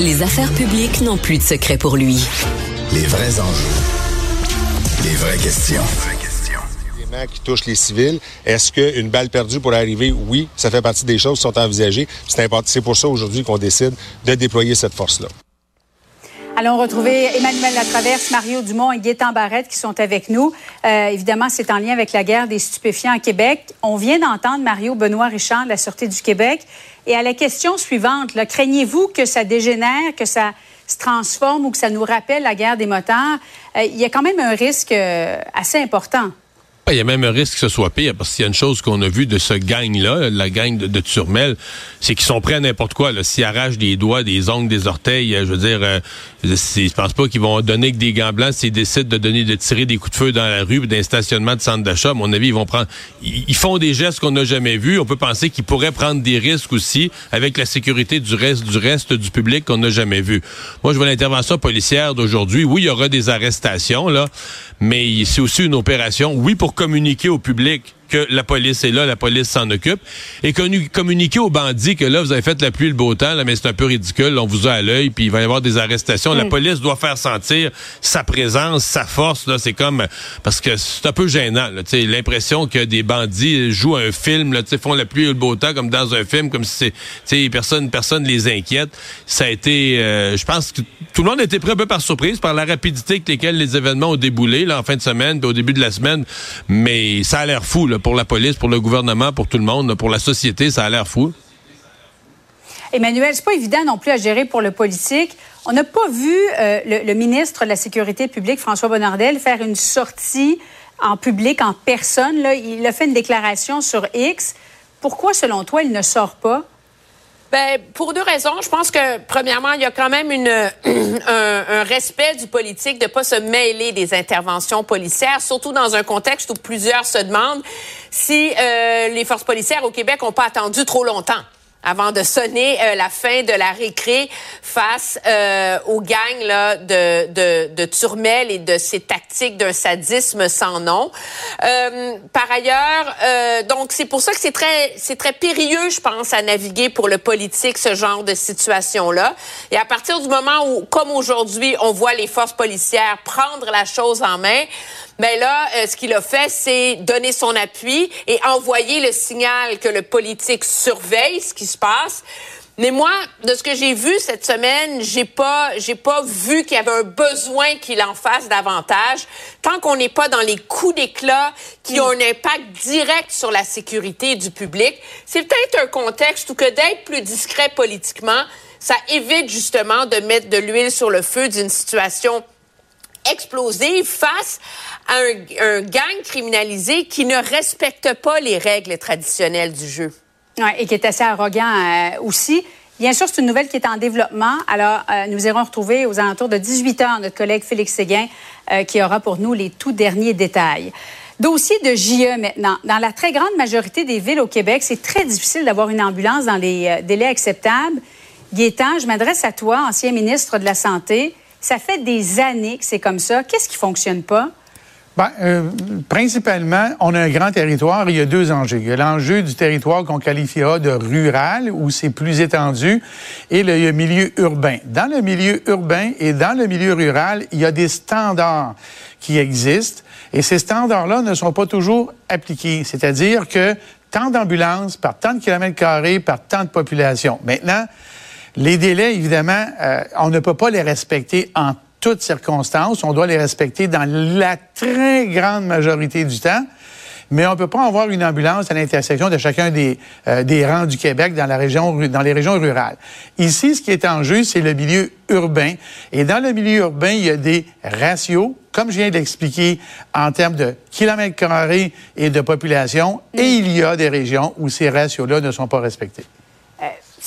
Les affaires publiques n'ont plus de secret pour lui. Les vrais enjeux. Les vraies questions. qui touchent les civils. Est-ce qu'une balle perdue pourrait arriver? Oui, ça fait partie des choses qui sont envisagées. C'est pour ça aujourd'hui qu'on décide de déployer cette force-là. Allons retrouver Emmanuel Latraverse, Mario Dumont et Gaétan Barrette qui sont avec nous. Euh, évidemment, c'est en lien avec la guerre des stupéfiants à Québec. On vient d'entendre Mario Benoît Richard de la Sûreté du Québec. Et à la question suivante, craignez-vous que ça dégénère, que ça se transforme ou que ça nous rappelle la guerre des motards? Euh, il y a quand même un risque euh, assez important. Il y a même un risque que ce soit pire, parce qu'il y a une chose qu'on a vu de ce gang-là, la gang de, Turmel, c'est qu'ils sont prêts à n'importe quoi. S'ils arrachent des doigts, des ongles, des orteils, euh, je veux dire, euh, je pense pas qu'ils vont donner que des gants blancs s'ils décident de donner, de tirer des coups de feu dans la rue, d'un stationnement de centre d'achat. À mon avis, ils vont prendre, ils, font des gestes qu'on n'a jamais vus. On peut penser qu'ils pourraient prendre des risques aussi avec la sécurité du reste, du reste du public qu'on n'a jamais vu. Moi, je vois l'intervention policière d'aujourd'hui. Oui, il y aura des arrestations, là, mais c'est aussi une opération, oui, pour communiquer au public que la police est là, la police s'en occupe, et communiquer aux bandits que là, vous avez fait la pluie le beau temps, là, mais c'est un peu ridicule, on vous a à l'œil, puis il va y avoir des arrestations. La mm. police doit faire sentir sa présence, sa force, là, c'est comme, parce que c'est un peu gênant, là, l'impression que des bandits jouent un film, là, font la pluie le beau temps, comme dans un film, comme si c'est, personne, personne les inquiète. Ça a été, euh, je pense que tout le monde était pris un peu par surprise par la rapidité avec laquelle les événements ont déboulé, là, en fin de semaine, puis au début de la semaine, mais ça a l'air fou, pour la police, pour le gouvernement, pour tout le monde, pour la société, ça a l'air fou. Emmanuel, c'est pas évident non plus à gérer pour le politique. On n'a pas vu euh, le, ministre de la Sécurité publique, François Bonnardel, faire une sortie en public, en personne. Il a fait une déclaration sur X. Pourquoi, selon toi, il ne sort pas? Ben, pour deux raisons. Je pense que, premièrement, il y a quand même une, un, respect du politique de pas se mêler des interventions policières, surtout dans un contexte où plusieurs se demandent si euh, les forces policières au Québec n'ont pas attendu trop longtemps avant de sonner euh, la fin de la récré face euh, aux gangs là, de, de, de Turmel et de ses tactiques d'un sadisme sans nom. Euh, par ailleurs, euh, donc c'est pour ça que c'est très c'est très périlleux, je pense, à naviguer pour le politique ce genre de situation là. Et à partir du moment où, comme aujourd'hui, on voit les forces policières prendre la chose en main, mais ben là, euh, ce qu'il a fait, c'est donner son appui et envoyer le signal que le politique surveille ce qui se passe. Mais moi, de ce que j'ai vu cette semaine, j'ai pas, j'ai pas vu qu'il y avait un besoin qu'il en fasse davantage. Tant qu'on n'est pas dans les coups d'éclat qui ont un impact direct sur la sécurité du public, c'est peut-être un contexte où que d'être plus discret politiquement, ça évite justement de mettre de l'huile sur le feu d'une situation explosive face à un, gang criminalisé qui ne respecte pas les règles traditionnelles du jeu. Ouais, et qui est assez arrogant euh, aussi. Bien sûr, c'est une nouvelle qui est en développement. Alors, euh, nous irons retrouver aux alentours de 18 heures notre collègue Félix Séguin euh, qui aura pour nous les tout derniers détails. Dossier de JE maintenant. Dans la très grande majorité des villes au Québec, c'est très difficile d'avoir une ambulance dans les délais acceptables. Gaétan, je m'adresse à toi, ancien ministre de la Santé. Ça fait des années que c'est comme ça. Qu'est-ce qui fonctionne pas? Ben, euh, principalement, on a un grand territoire. Il y a deux enjeux. Il y a l'enjeu du territoire qu'on qualifiera de rural, où c'est plus étendu, et le, milieu urbain. Dans le milieu urbain et dans le milieu rural, il y a des standards qui existent, et ces standards-là ne sont pas toujours appliqués. C'est-à-dire que tant d'ambulances par tant de kilomètres carrés par tant de population. Maintenant, les délais, évidemment, euh, on ne peut pas les respecter en toutes circonstances. On doit les respecter dans la très grande majorité du temps. Mais on ne peut pas avoir une ambulance à l'intersection de chacun des, euh, des rangs du Québec dans, la région, dans les régions rurales. Ici, ce qui est en jeu, c'est le milieu urbain. Et dans le milieu urbain, il y a des ratios, comme je viens d'expliquer, en termes de kilomètres carrés et de population. Et il y a des régions où ces ratios-là ne sont pas respectés.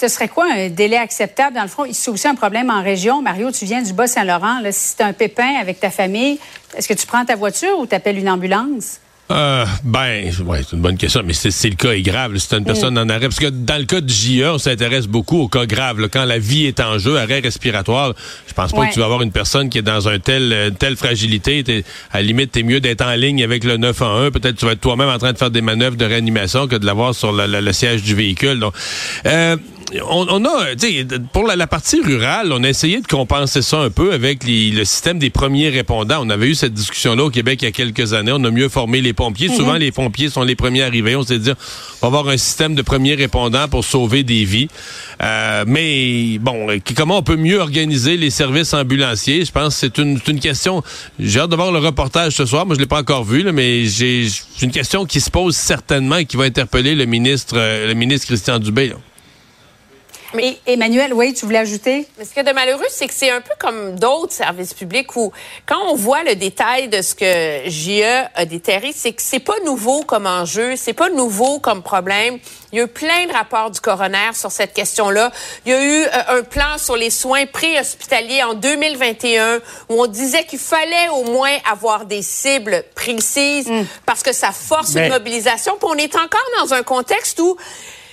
Ce serait quoi un délai acceptable? Dans le fond, c'est aussi un problème en région. Mario, tu viens du Bas-Saint-Laurent. Si tu un pépin avec ta famille, est-ce que tu prends ta voiture ou tu appelles une ambulance? Euh, ben, ouais, c'est une bonne question, mais c'est le cas est grave. C'est une personne en arrêt. Parce que dans le cas du JE, on s'intéresse beaucoup au cas grave. quand la vie est en jeu, arrêt respiratoire, je pense pas que tu vas avoir une personne qui est dans un tel, une telle fragilité. à la limite, t'es mieux d'être en ligne avec le 911. Peut-être tu vas être toi-même en train de faire des manœuvres de réanimation que de l'avoir sur le, siège du véhicule. Donc, euh, on, a, pour la, partie rurale, on a essayé de compenser ça un peu avec le système des premiers répondants. On avait eu cette discussion-là au Québec il y a quelques années. On a mieux formé les pompiers. Mhm. Souvent, les pompiers sont les premiers arrivés. On s'est dit, on va avoir un système de premiers répondants pour sauver des vies. Euh, mais bon, comment on peut mieux organiser les services ambulanciers? Je pense que c'est une, une, question. J'ai hâte de voir le reportage ce soir. Moi, je l'ai pas encore vu, là, mais j'ai une question qui se pose certainement et qui va interpeller le ministre, euh, le ministre Christian Dubé. Là. Mais, Emmanuel, oui, tu voulais ajouter? Mais ce qui est de malheureux, c'est que c'est un peu comme d'autres services publics où, quand on voit le détail de ce que JE a déterré, c'est que c'est pas nouveau comme enjeu, c'est pas nouveau comme problème. Il y a eu plein de rapports du coroner sur cette question-là. Il y a eu euh, un plan sur les soins préhospitaliers en 2021 où on disait qu'il fallait au moins avoir des cibles précises mm. parce que ça force une mobilisation. Puis on est encore dans un contexte où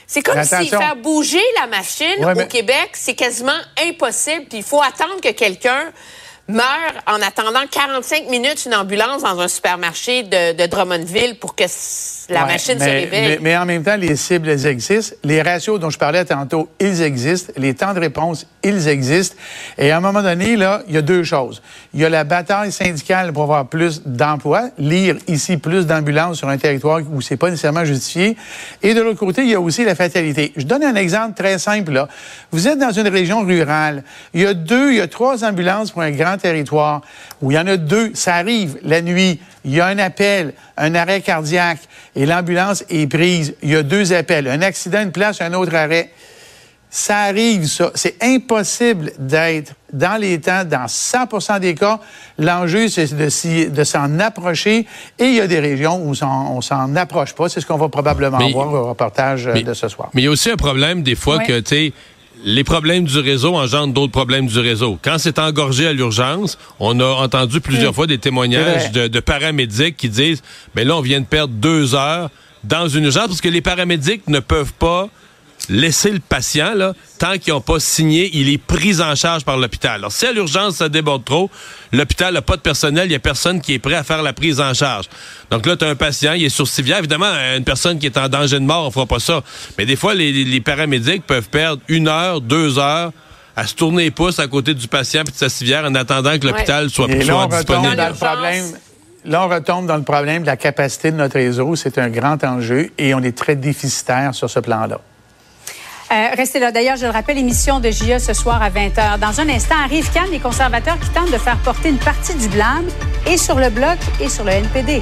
c'est comme si faire bouger la machine au Québec, c'est quasiment impossible. Puis il faut attendre que quelqu'un meurt en attendant 45 minutes une ambulance dans un supermarché de, de Drummondville pour que la machine se réveille. Mais, en même temps, les cibles, elles existent. Les ratios dont je parlais tantôt, ils existent. Les temps de réponse, ils existent. Et à un moment donné, là, il y a deux choses. Il y a la bataille syndicale pour avoir plus d'emplois, lire ici plus d'ambulances sur un territoire où c'est pas nécessairement justifié. Et de l'autre côté, il y a aussi la fatalité. Je donne un exemple très simple, là. Vous êtes dans une région rurale. Il y a deux, il y a trois ambulances pour un grand territoire où il y en a deux, ça arrive la nuit, il y a un appel, un arrêt cardiaque et l'ambulance est prise. Il y a deux appels, un accident, une place, un autre arrêt. Ça arrive, ça. C'est impossible d'être dans les temps, dans 100% des cas. L'enjeu, c'est de, s'en approcher. Et il y a des régions où on s'en approche pas. C'est ce qu'on va probablement voir au reportage de ce soir. Mais il y a aussi un problème, des fois, que, tu sais, les problèmes du réseau engendrent d'autres problèmes du réseau. Quand c'est engorgé à l'urgence, on a entendu plusieurs fois des témoignages de, paramédics qui disent, mais là, on vient de perdre deux heures dans une urgence parce que les paramédics ne peuvent pas laisser le patient, là, tant qu'ils n'ont pas signé, il est pris en charge par l'hôpital. Alors, si à l'urgence, ça déborde trop, l'hôpital n'a pas de personnel, il n'y a personne qui est prêt à faire la prise en charge. Donc là, tu as un patient, il est sur civière. Évidemment, une personne qui est en danger de mort, on fera pas ça. Mais des fois, les, paramédics peuvent perdre une heure, deux heures à se tourner les pouces à côté du patient et de sa civière en attendant que l'hôpital soit, plus disponible. Là, on retombe dans le problème de la capacité de notre réseau. C'est un grand enjeu et on est très déficitaire sur ce plan-là. Euh, restez là. D'ailleurs, je le rappelle, émission de JE ce soir à 20h. Dans un instant, arrive Cannes, les conservateurs qui tentent de faire porter une partie du blâme et sur le Bloc et sur le NPD.